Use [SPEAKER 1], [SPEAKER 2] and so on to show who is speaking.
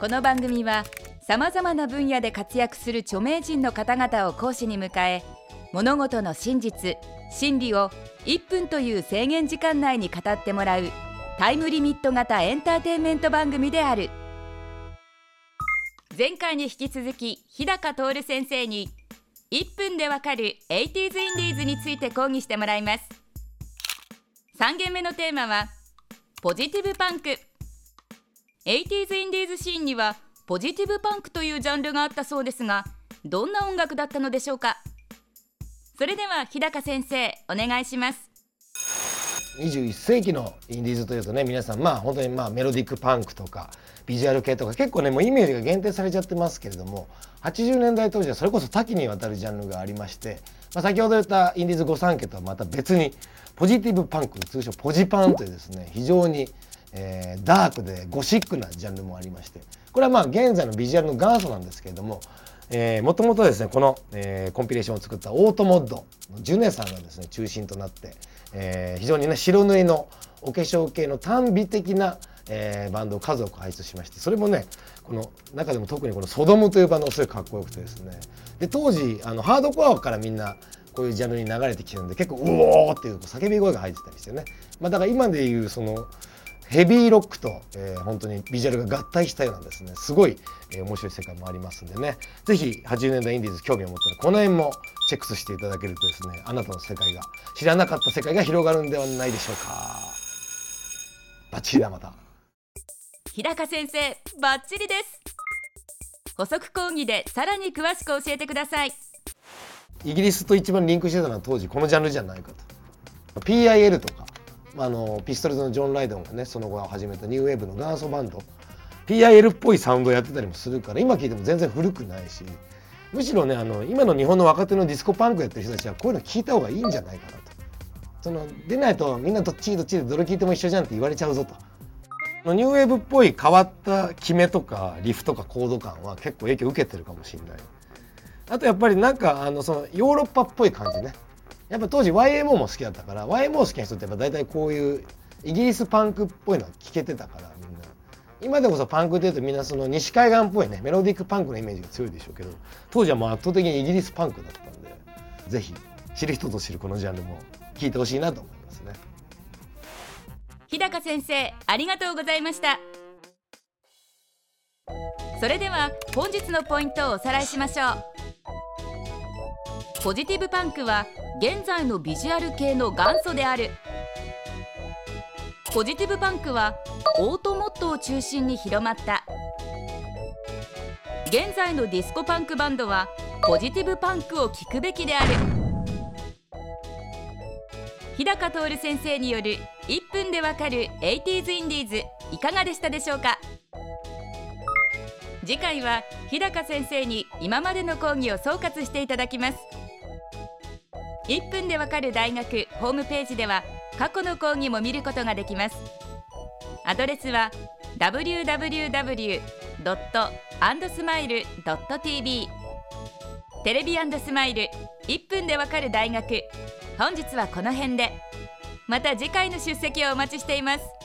[SPEAKER 1] この番組はさまざまな分野で活躍する著名人の方々を講師に迎え物事の真実真理を1分という制限時間内に語ってもらうタイムリミット型エンターテインメント番組である。前回に引き続き日高徹先生に1分でわかる 80s インディーズについて講義してもらいます。3件目のテーマはポジティブパンク。80s インディーズシーンにはポジティブパンクというジャンルがあったそうですがどんな音楽だったのでしょうか？それでは日高先生お願いします。
[SPEAKER 2] 21世紀のインディーズというとね皆さんまあ本当にまあメロディックパンクとかビジュアル系とか結構ねもうイメージが限定されちゃってますけれども80年代当時はそれこそ多岐にわたるジャンルがありまして、まあ、先ほど言ったインディーズ御三家とはまた別にポジティブパンク通称ポジパンというですね非常に、えー、ダークでゴシックなジャンルもありましてこれはまあ現在のビジュアルの元祖なんですけれどももともとですねこの、えー、コンピレーションを作ったオートモッドジュネさんがですね中心となって、えー、非常にね白塗りのお化粧系の単美的な、えー、バンドを数多く輩出しましてそれもねこの中でも特にこの「ソドム」というバンドがすごいかっこよくてですねで当時あのハードコアからみんなこういうジャンルに流れてきてるんで結構「うおー!」っていう叫び声が入ってたりしてね、まあ、だから今でいうそのヘビーロックと、えー、本当にビジュアルが合体したようなですね。すごい、えー、面白い世界もありますんでね。是非80年代インディーズ興味を持ったらこの辺もチェックしていただけるとですねあなたの世界が知らなかった世界が広がるんではないでしょうか。バッチリだまた。
[SPEAKER 1] 日高先生バッチリです。補足講義でさらに詳しく教えてください。
[SPEAKER 2] イギリスと一番リンクしてたのは当時このジャンルじゃないかと。PIL とかあのピストルズのジョン・ライドンがねその後始めたニューウェーブの元祖バンド。PIL っぽいサウンドやってたりもするから今聴いても全然古くないし。むしろねあの今の日本の若手のディスコパンクやってる人たちはこういうの聞いた方がいいんじゃないかなと。そのでないとみんなどっちどっちでどれ聞いても一緒じゃんって言われちゃうぞと。ニューウェーブっぽい変わった決めとかリフとかコード感は結構影響受けてるかもしれない。あとやっぱりなんかあのそのヨーロッパっぽい感じね。やっぱ当時 YMO も好きだったから YMO 好きな人ってやっぱ大体こういうイギリスパンクっぽいのは聞けてたからみんな。今でこそパンクっていうとみんなその西海岸っぽいねメロディックパンクのイメージが強いでしょうけど当時はもう圧倒的にイギリスパンクだったんで是非知る人ぞ知るこのジャンルも聞いてほしいなと思いますね。
[SPEAKER 1] 日高先生ありがとうございました。それでは本日のポイントをおさらいしましょう。ポジティブパンクは現在のビジュアル系の元祖である。ポジティブパンクはオートモッドを中心に広まった。現在のディスコパンクバンドはポジティブパンクを聴くべきである。日高央先生による1分でわかる 80s インディーズいかがでしたでしょうか？次回は日高先生に今までの講義を総括していただきます。1分でわかる大学ホームページでは過去の講義も見ることができます。アドレスは www.andsmile.tv テレビスマイル1分でわかる大学。本日はこの辺で。また次回の出席をお待ちしています。